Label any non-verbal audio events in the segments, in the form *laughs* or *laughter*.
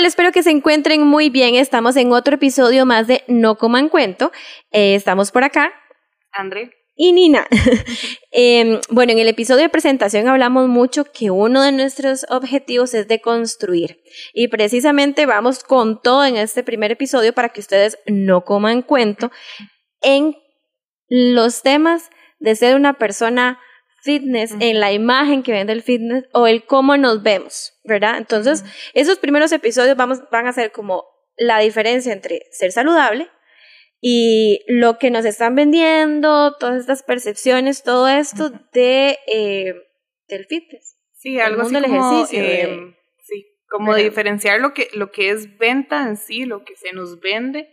Hola, espero que se encuentren muy bien. Estamos en otro episodio más de No Coman Cuento. Eh, estamos por acá. André. Y Nina. *laughs* Em, bueno, en el episodio de presentación hablamos mucho que uno de nuestros objetivos es de construir. Y precisamente vamos con todo en este primer episodio para que ustedes no coman cuento en los temas de ser una persona fitness, en la imagen que vende el fitness o el cómo nos vemos, ¿verdad? Entonces, esos primeros episodios vamos, van a ser como la diferencia entre ser saludable y lo que nos están vendiendo, todas estas percepciones, todo esto de eh, del fitness. Sí, algo así como, eh, sí, como diferenciar lo que, lo que es venta en sí, lo que se nos vende,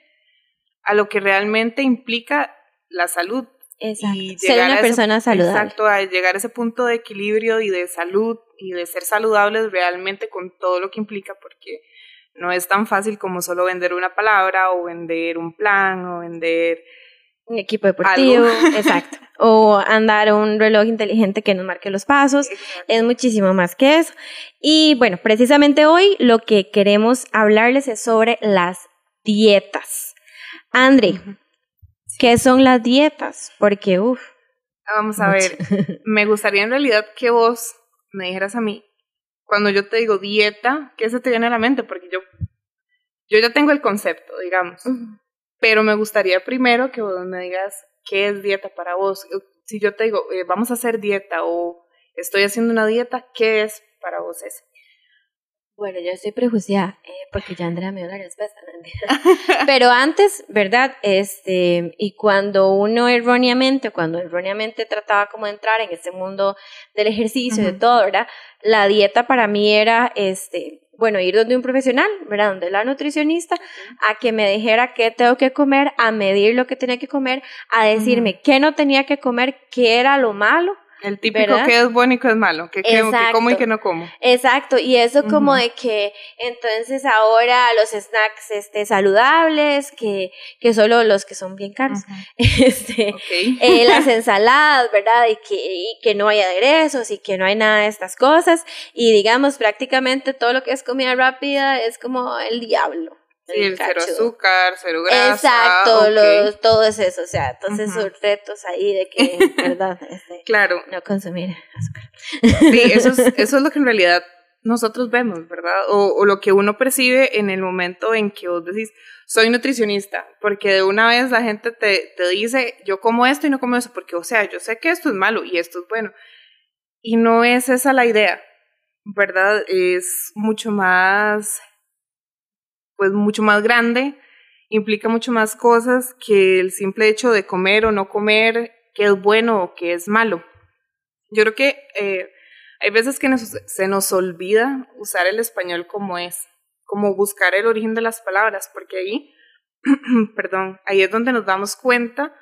a lo que realmente implica la salud. Exacto. Y ser una persona saludable. Exacto, a llegar a ese punto de equilibrio y de salud y de ser saludables realmente con todo lo que implica, porque no es tan fácil como solo vender una palabra o vender un plan o vender un equipo deportivo, *laughs* exacto, o andar un reloj inteligente que nos marque los pasos, es muchísimo más que eso. Y bueno, precisamente hoy lo que queremos hablarles es sobre las dietas. Andre, ¿Qué son las dietas? Porque, uff. Vamos a ver, *laughs* me gustaría en realidad que vos me dijeras a mí, cuando yo te digo dieta, ¿qué se te viene a la mente? Porque yo, yo ya tengo el concepto, digamos, pero me gustaría primero que vos me digas qué es dieta para vos. Si yo te digo, eh, vamos a hacer dieta o estoy haciendo una dieta, ¿qué es para vos eso? Bueno, yo estoy prejuiciada, eh, porque ya Andrea me dio la respuesta. *laughs* Pero antes, ¿verdad? Este, y cuando uno erróneamente, cuando erróneamente trataba como de entrar en este mundo del ejercicio, y de todo, ¿verdad? La dieta para mí era, este, bueno, ir donde un profesional, ¿verdad? Donde la nutricionista, a que me dijera qué tengo que comer, a medir lo que tenía que comer, a decirme qué no tenía que comer, qué era lo malo el típico que es bueno y que es malo, que, que, como y que no como. Exacto, y eso como de que entonces ahora los snacks este, saludables, que, que solo los que son bien caros, *laughs* este, eh, las ensaladas, ¿verdad? Y que, y que no hay aderezos y que no hay nada de estas cosas, y digamos prácticamente todo lo que es comida rápida es como el diablo. Sí, el cero azúcar, cero grasa. Exacto, los, todo es eso, o sea, entonces esos retos ahí de que, *laughs* ¿verdad? Este, claro. No consumir azúcar. Sí, eso es, eso es lo que en realidad nosotros vemos, ¿verdad? O, o, lo que uno percibe en el momento en que vos decís, soy nutricionista, porque de una vez la gente te, te dice, yo como esto y no como eso, porque, o sea, yo sé que esto es malo y esto es bueno. Y no es esa la idea, ¿verdad? Es mucho más pues mucho más grande, implica mucho más cosas que el simple hecho de comer o no comer, qué es bueno o qué es malo. Yo creo que eh, hay veces que se nos olvida usar el español como es, como buscar el origen de las palabras, porque ahí, *clears throat* perdón, ahí es donde nos damos cuenta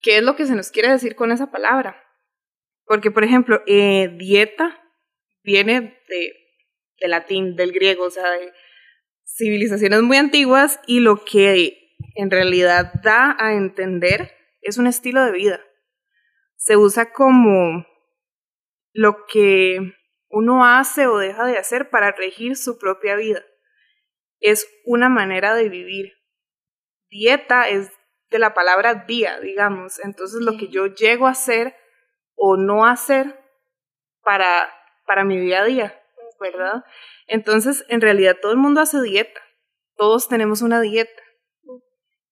qué es lo que se nos quiere decir con esa palabra. Porque, por ejemplo, eh, dieta viene de, de latín, del griego, o sea, de, civilizaciones muy antiguas y lo que en realidad da a entender es un estilo de vida. Se usa como lo que uno hace o deja de hacer para regir su propia vida. Es una manera de vivir. Dieta es de la palabra día, digamos. Entonces lo que yo llego a hacer o no hacer para, para mi día a día, ¿verdad? Entonces, en realidad todo el mundo hace dieta, todos tenemos una dieta.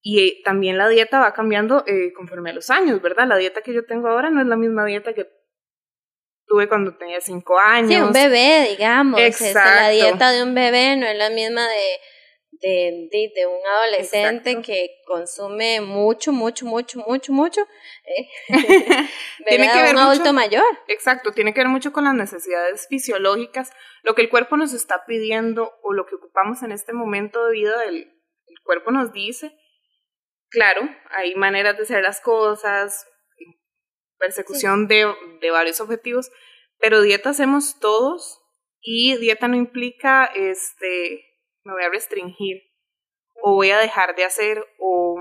Y eh, también la dieta va cambiando eh, conforme a los años, ¿verdad? La dieta que yo tengo ahora no es la misma dieta que tuve cuando tenía cinco años. Sí, un bebé, digamos. Exacto. la dieta de un bebé no es la misma de de, de, un adolescente que consume mucho, mucho, mucho, mucho, mucho, eh, *laughs* *laughs* tiene que ver un adulto mayor. Exacto, tiene que ver mucho con las necesidades fisiológicas, lo que el cuerpo nos está pidiendo o lo que ocupamos en este momento de vida, el, el cuerpo nos dice. Claro, hay maneras de hacer las cosas, persecución de, de varios objetivos, pero dieta hacemos todos y dieta no implica este me voy a restringir o voy a dejar de hacer o,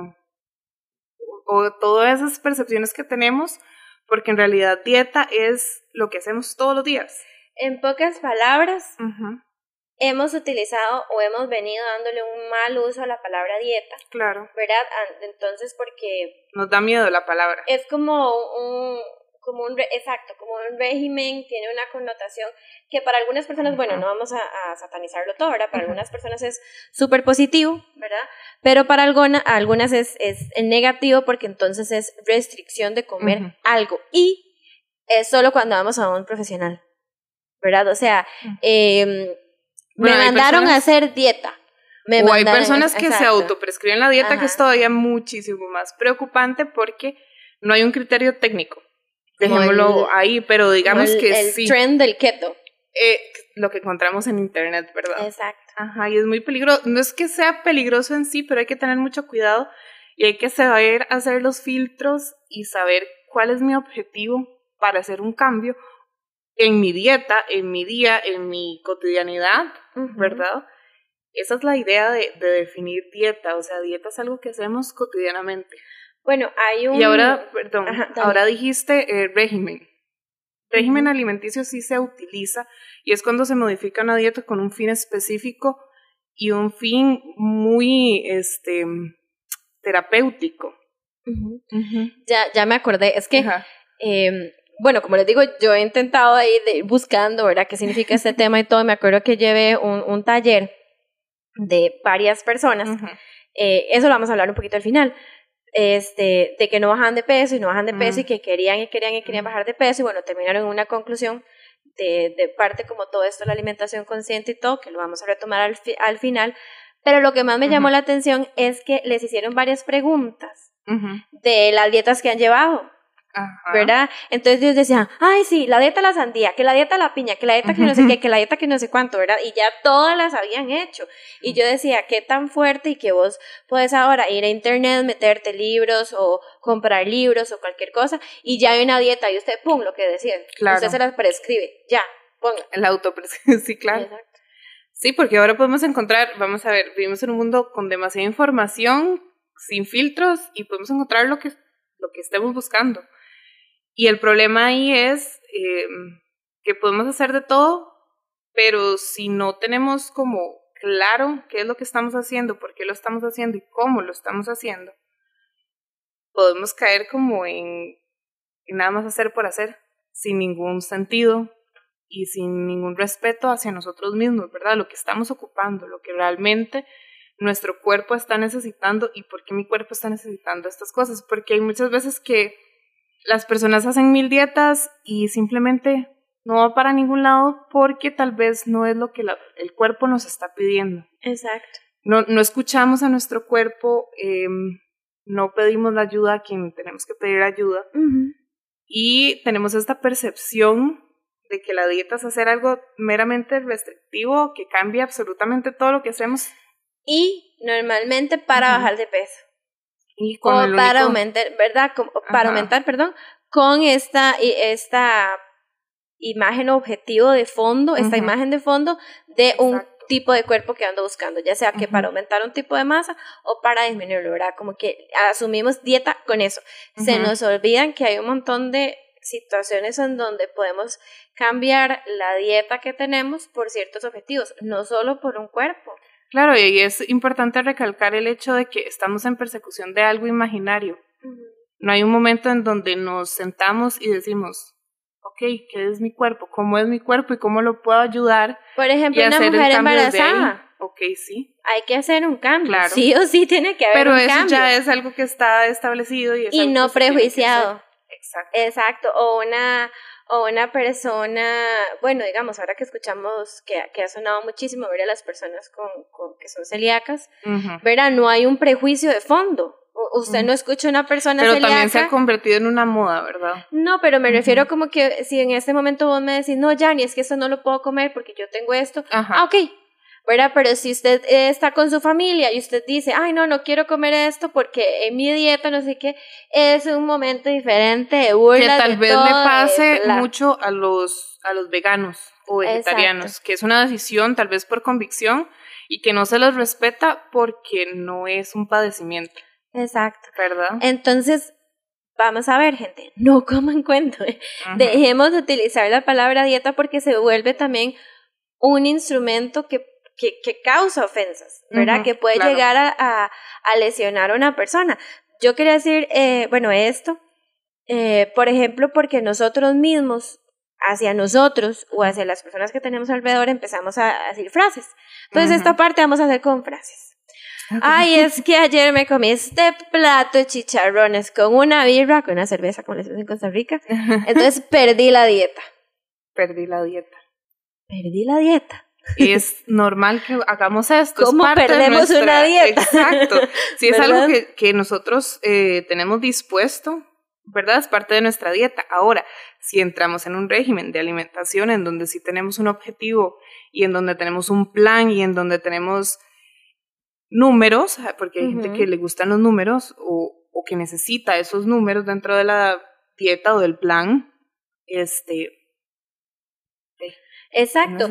o, todas esas percepciones que tenemos, porque en realidad dieta es lo que hacemos todos los días. En pocas palabras, hemos utilizado o hemos venido dándole un mal uso a la palabra dieta. Claro. ¿Verdad? Entonces, porque... Nos da miedo la palabra. Es como un, como un, exacto, como un régimen, tiene una connotación que para algunas personas, bueno, no vamos a, satanizarlo todo, ¿verdad? Para algunas personas es súper positivo, ¿verdad? Pero para alguna, algunas es, es negativo porque entonces es restricción de comer algo. Y es solo cuando vamos a un profesional, ¿verdad? O sea, eh, me mandaron a hacer dieta. Me o hay personas que se autoprescriben la dieta, que es todavía muchísimo más preocupante porque no hay un criterio técnico. Dejémoslo ahí, pero digamos que sí. El trend del keto. Eh, lo que encontramos en internet, ¿verdad? Exacto. Ajá, y es muy peligroso. No es que sea peligroso en sí, pero hay que tener mucho cuidado y hay que saber hacer los filtros y saber cuál es mi objetivo para hacer un cambio en mi dieta, en mi día, en mi cotidianidad, ¿verdad? Esa es la idea de, definir dieta, o sea, dieta es algo que hacemos cotidianamente. Bueno, hay un... Y ahora, perdón, ahora dijiste eh, régimen. Régimen alimenticio sí se utiliza y es cuando se modifica una dieta con un fin específico y un fin muy este, terapéutico. Ya, ya me acordé, es que bueno, como les digo, yo he intentado ahí de ir buscando, ¿verdad? ¿Qué significa este *laughs* tema y todo? Me acuerdo que llevé un, un taller de varias personas. eh, eso lo vamos a hablar un poquito al final. Este, de que no bajan de peso y no bajan de peso y que querían y querían y querían bajar de peso y bueno, terminaron en una conclusión de, de parte como todo esto, la alimentación consciente y todo, que lo vamos a retomar al, al final. Pero lo que más me llamó la atención es que les hicieron varias preguntas de las dietas que han llevado. ¿Verdad? Entonces ellos decían, ay, sí, la dieta de la sandía, que la dieta de la piña, que la dieta que no sé qué, que la dieta que no sé cuánto, ¿verdad? Y ya todas las habían hecho. Y yo decía, qué tan fuerte y que vos puedes ahora ir a internet, meterte libros o comprar libros o cualquier cosa y ya hay una dieta y usted, pum, lo que decía, claro. usted se las prescribe, ya, ponga. El autoprescribe, *laughs* sí, claro. Sí, porque ahora podemos encontrar, vamos a ver, vivimos en un mundo con demasiada información, sin filtros y podemos encontrar lo que, lo que estemos buscando. Y el problema ahí es eh, que podemos hacer de todo, pero si no tenemos como claro qué es lo que estamos haciendo, por qué lo estamos haciendo y cómo lo estamos haciendo, podemos caer como en, en nada más hacer por hacer, sin ningún sentido y sin ningún respeto hacia nosotros mismos, ¿verdad? Lo que estamos ocupando, lo que realmente nuestro cuerpo está necesitando y por qué mi cuerpo está necesitando estas cosas, porque hay muchas veces que las personas hacen mil dietas y simplemente no va para ningún lado porque tal vez no es lo que el cuerpo nos está pidiendo. Exacto. No, no escuchamos a nuestro cuerpo, em, no pedimos la ayuda a quien tenemos que pedir ayuda y tenemos esta percepción de que la dieta es hacer algo meramente restrictivo que cambia absolutamente todo lo que hacemos. Y normalmente para bajar de peso. Y con para aumentar, ¿verdad? para aumentar, perdón, con esta, esta imagen objetivo de fondo, esta imagen de fondo de un tipo de cuerpo que ando buscando, ya sea que para aumentar un tipo de masa o para disminuirlo, ¿verdad? Como que asumimos dieta con eso. Se nos olvidan que hay un montón de situaciones en donde podemos cambiar la dieta que tenemos por ciertos objetivos, no solo por un cuerpo. Claro, y es importante recalcar el hecho de que estamos en persecución de algo imaginario. No hay un momento en donde nos sentamos y decimos, ok, ¿qué es mi cuerpo? ¿Cómo es mi cuerpo y cómo lo puedo ayudar? Por ejemplo, una mujer embarazada. Ok, sí. Hay que hacer un cambio. Claro. Sí o sí tiene que haber un cambio. Pero eso ya es algo que está establecido y, y no prejuiciado. Exacto. Exacto. O una o una persona, bueno, digamos, ahora que escuchamos que, que ha sonado muchísimo ver a las personas con, con que son celíacas, verá, no hay un prejuicio de fondo. usted no escucha una persona pero también se ha convertido en una moda, ¿verdad? No, pero me refiero como que si en este momento vos me decís, no, Jani, es que esto no lo puedo comer porque yo tengo esto. Ah, ok, ¿verdad? Pero si usted eh, está con su familia y usted dice, ay, no, no quiero comer esto porque en mi dieta no sé qué, es un momento diferente de burla. Que tal vez le pase mucho a los, a los veganos o vegetarianos, que es una decisión tal vez por convicción y que no se los respeta porque no es un padecimiento. Exacto. ¿Verdad? Entonces, vamos a ver, gente, no *laughs* coman cuento. Dejemos de utilizar la palabra dieta porque se vuelve también un instrumento que que, que causa ofensas, ¿verdad? que puede llegar a, a, lesionar a una persona. Yo quería decir, eh, bueno, esto, eh, por ejemplo, porque nosotros mismos, hacia nosotros o hacia las personas que tenemos alrededor, empezamos a, decir frases. Entonces, esta parte vamos a hacer con frases. Ay, es que ayer me comí este plato de chicharrones con una birra, con una cerveza, como les decimos en Costa Rica. *laughs* Entonces perdí la dieta. Perdí la dieta. Perdí la dieta. Es normal que hagamos esto. ¿Cómo perdemos una dieta? Exacto. Si es algo que, que nosotros eh, tenemos dispuesto, ¿verdad? Es parte de nuestra dieta. Ahora, si entramos en un régimen de alimentación en donde sí tenemos un objetivo y en donde tenemos un plan y en donde tenemos números, porque hay gente que le gustan los números o, o, que necesita esos números dentro de la dieta o del plan, este... Exacto.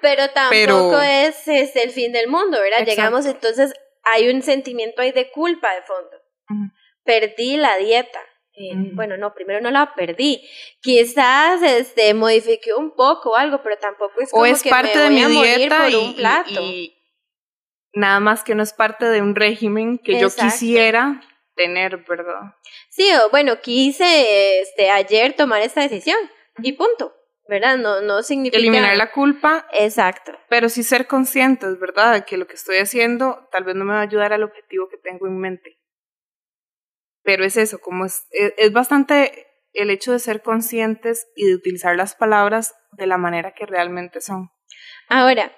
Pero tampoco es, es, el fin del mundo, ¿verdad? Llegamos, entonces hay un sentimiento ahí de culpa de fondo. Perdí la dieta. Eh, bueno, no, primero no la perdí. Quizás este modifiqué un poco o algo, pero tampoco es como o es que parte me de voy mi a morir dieta por y, un plato. y nada más que no es parte de un régimen que yo quisiera tener, ¿verdad? Sí, o bueno, quise este ayer tomar esta decisión y punto, ¿verdad? No no significa Eliminar la culpa, Exacto. pero sí ser conscientes, ¿verdad? De que lo que estoy haciendo tal vez no me va a ayudar al objetivo que tengo en mente. Pero es eso, como es, es, es bastante el hecho de ser conscientes y de utilizar las palabras de la manera que realmente son. Ahora,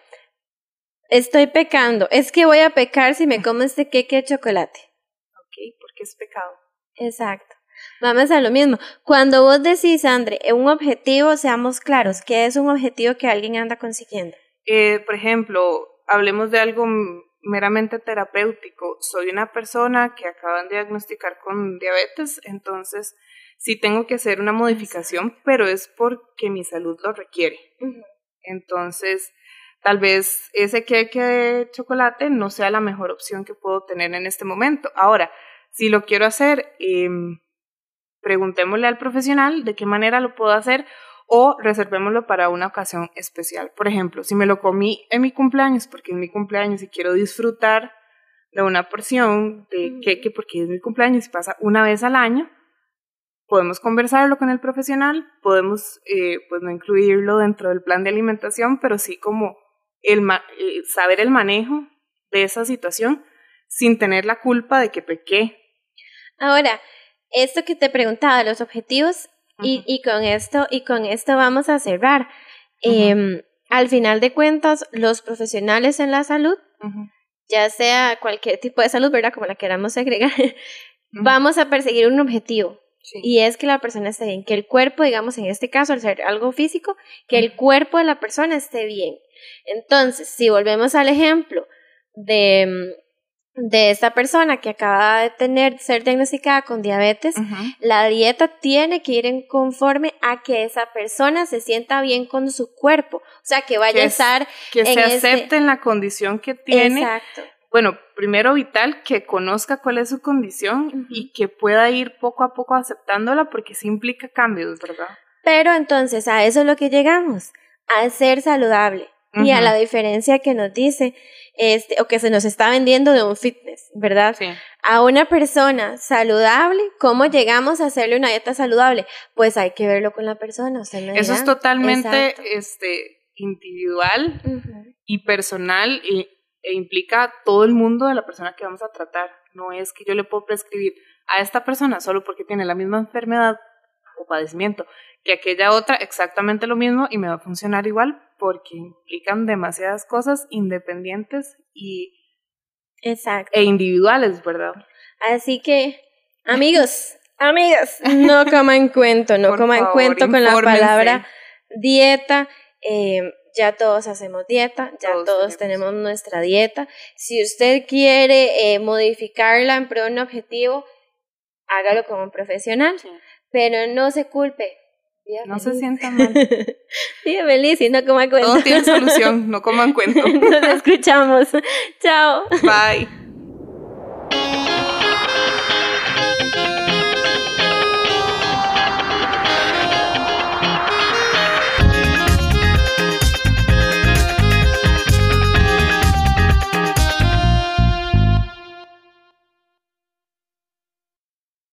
estoy pecando. Es que voy a pecar si me como este queque de chocolate. ¿Ok? Porque es pecado. Exacto. Vamos a lo mismo. Cuando vos decís, Andre, un objetivo, seamos claros, ¿qué es un objetivo que alguien anda consiguiendo? Eh, por ejemplo, hablemos de algo meramente terapéutico. Soy una persona que acaban de diagnosticar con diabetes, entonces sí tengo que hacer una modificación, pero es porque mi salud lo requiere. Uh -huh. Entonces, tal vez ese queque de chocolate no sea la mejor opción que puedo tener en este momento. Ahora, si lo quiero hacer, eh, preguntémosle al profesional de qué manera lo puedo hacer o reservémoslo para una ocasión especial. Por ejemplo, si me lo comí en mi cumpleaños, porque es mi cumpleaños y quiero disfrutar de una porción de queque porque es mi cumpleaños y pasa una vez al año, podemos conversarlo con el profesional, podemos eh, pues no incluirlo dentro del plan de alimentación, pero sí como el eh, saber el manejo de esa situación sin tener la culpa de que pequé. Ahora, esto que te preguntaba, los objetivos, uh -huh. y, y, con esto, y con esto vamos a cerrar. Uh -huh. eh, al final de cuentas, los profesionales en la salud, uh -huh. ya sea cualquier tipo de salud, ¿verdad? Como la queramos agregar, vamos a perseguir un objetivo. Sí. Y es que la persona esté bien, que el cuerpo, digamos, en este caso, al ser algo físico, que el cuerpo de la persona esté bien. Entonces, si volvemos al ejemplo de, de esta persona que acaba de tener, ser diagnosticada con diabetes, uh -huh. la dieta tiene que ir en conforme a que esa persona se sienta bien con su cuerpo. O sea, que vaya que a estar. Que se acepte este... en la condición que tiene. Exacto bueno, primero vital que conozca cuál es su condición uh -huh. y que pueda ir poco a poco aceptándola porque sí implica cambios, ¿verdad? Pero entonces a eso es lo que llegamos, a ser saludable uh -huh. y a la diferencia que nos dice este o que se nos está vendiendo de un fitness, ¿verdad? Sí. A una persona saludable, ¿cómo llegamos a hacerle una dieta saludable? Pues hay que verlo con la persona, Eso es totalmente este individual uh -huh. y personal y e implica todo el mundo de la persona que vamos a tratar. No es que yo le puedo prescribir a esta persona solo porque tiene la misma enfermedad o padecimiento que aquella otra exactamente lo mismo y me va a funcionar igual porque implican demasiadas cosas independientes y Exacto. e individuales, ¿verdad? Así que, amigos, amigas, no *laughs* coman cuento, no Por coman favor, cuento con la palabra dieta. Eh, ya todos hacemos dieta, ya todos, todos tenemos. tenemos. nuestra dieta. Si usted quiere eh, modificarla en pro de un objetivo, hágalo como un profesional, Sí. pero no se culpe. No se feliz. sienta mal. *laughs* Viva feliz y no coma cuento. Todo tiene solución, no coman *laughs* cuento. Nos escuchamos. Chao. Bye.